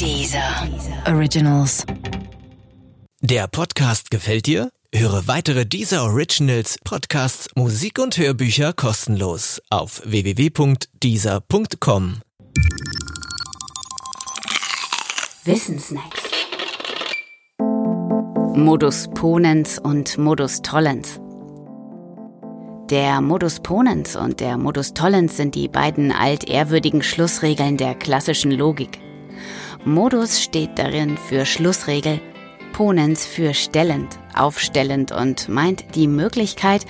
Dieser Originals. Der Podcast gefällt dir? Höre weitere Dieser Originals, Podcasts, Musik und Hörbücher kostenlos auf www.dieser.com. Wissensnacks. Modus Ponens und Modus Tollens. Der Modus Ponens und der Modus Tollens sind die beiden altehrwürdigen Schlussregeln der klassischen Logik. Modus steht darin für Schlussregel, Ponens für stellend, aufstellend und meint die Möglichkeit,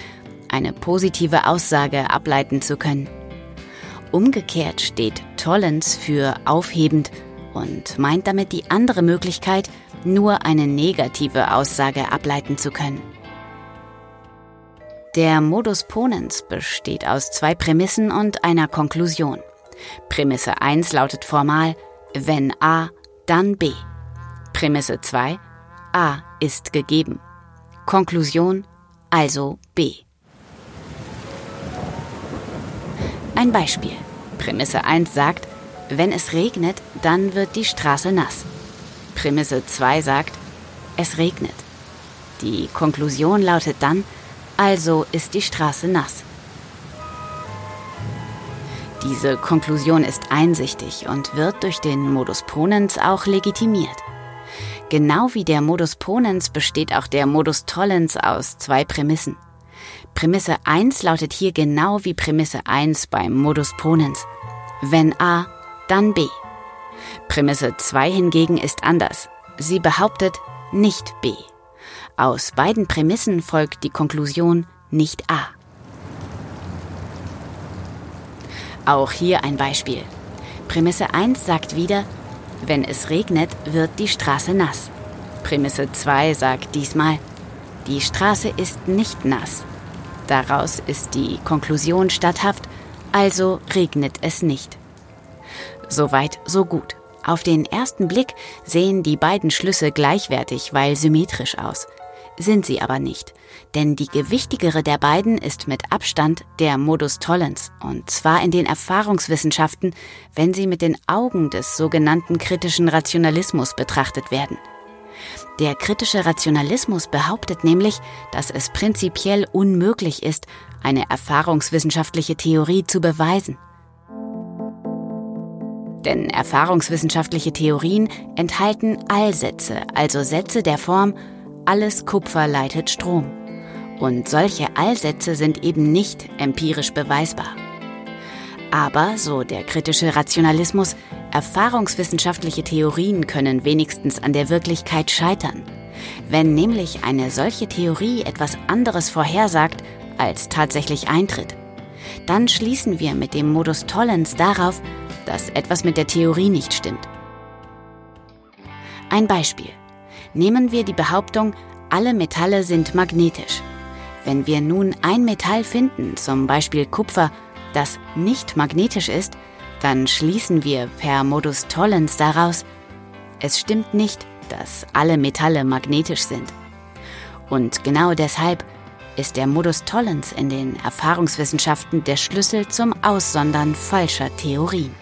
eine positive Aussage ableiten zu können. Umgekehrt steht Tollens für aufhebend und meint damit die andere Möglichkeit, nur eine negative Aussage ableiten zu können. Der Modus Ponens besteht aus zwei Prämissen und einer Konklusion. Prämisse 1 lautet formal, wenn A, dann B. Prämisse 2, A ist gegeben. Konklusion, also B. Ein Beispiel. Prämisse 1 sagt, wenn es regnet, dann wird die Straße nass. Prämisse 2 sagt, es regnet. Die Konklusion lautet dann, also ist die Straße nass. Diese Konklusion ist einsichtig und wird durch den Modus Ponens auch legitimiert. Genau wie der Modus Ponens besteht auch der Modus Tollens aus zwei Prämissen. Prämisse 1 lautet hier genau wie Prämisse 1 beim Modus Ponens. Wenn A, dann B. Prämisse 2 hingegen ist anders. Sie behauptet nicht B. Aus beiden Prämissen folgt die Konklusion nicht A. Auch hier ein Beispiel. Prämisse 1 sagt wieder, wenn es regnet, wird die Straße nass. Prämisse 2 sagt diesmal, die Straße ist nicht nass. Daraus ist die Konklusion statthaft, also regnet es nicht. Soweit, so gut. Auf den ersten Blick sehen die beiden Schlüsse gleichwertig, weil symmetrisch aus sind sie aber nicht. Denn die gewichtigere der beiden ist mit Abstand der Modus Tollens, und zwar in den Erfahrungswissenschaften, wenn sie mit den Augen des sogenannten kritischen Rationalismus betrachtet werden. Der kritische Rationalismus behauptet nämlich, dass es prinzipiell unmöglich ist, eine erfahrungswissenschaftliche Theorie zu beweisen. Denn erfahrungswissenschaftliche Theorien enthalten Allsätze, also Sätze der Form alles Kupfer leitet Strom. Und solche Allsätze sind eben nicht empirisch beweisbar. Aber, so der kritische Rationalismus, erfahrungswissenschaftliche Theorien können wenigstens an der Wirklichkeit scheitern. Wenn nämlich eine solche Theorie etwas anderes vorhersagt, als tatsächlich eintritt, dann schließen wir mit dem Modus Tollens darauf, dass etwas mit der Theorie nicht stimmt. Ein Beispiel. Nehmen wir die Behauptung, alle Metalle sind magnetisch. Wenn wir nun ein Metall finden, zum Beispiel Kupfer, das nicht magnetisch ist, dann schließen wir per Modus Tollens daraus, es stimmt nicht, dass alle Metalle magnetisch sind. Und genau deshalb ist der Modus Tollens in den Erfahrungswissenschaften der Schlüssel zum Aussondern falscher Theorien.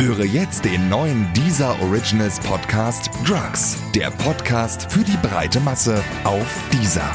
Höre jetzt den neuen Deezer Originals Podcast Drugs, der Podcast für die breite Masse auf Deezer.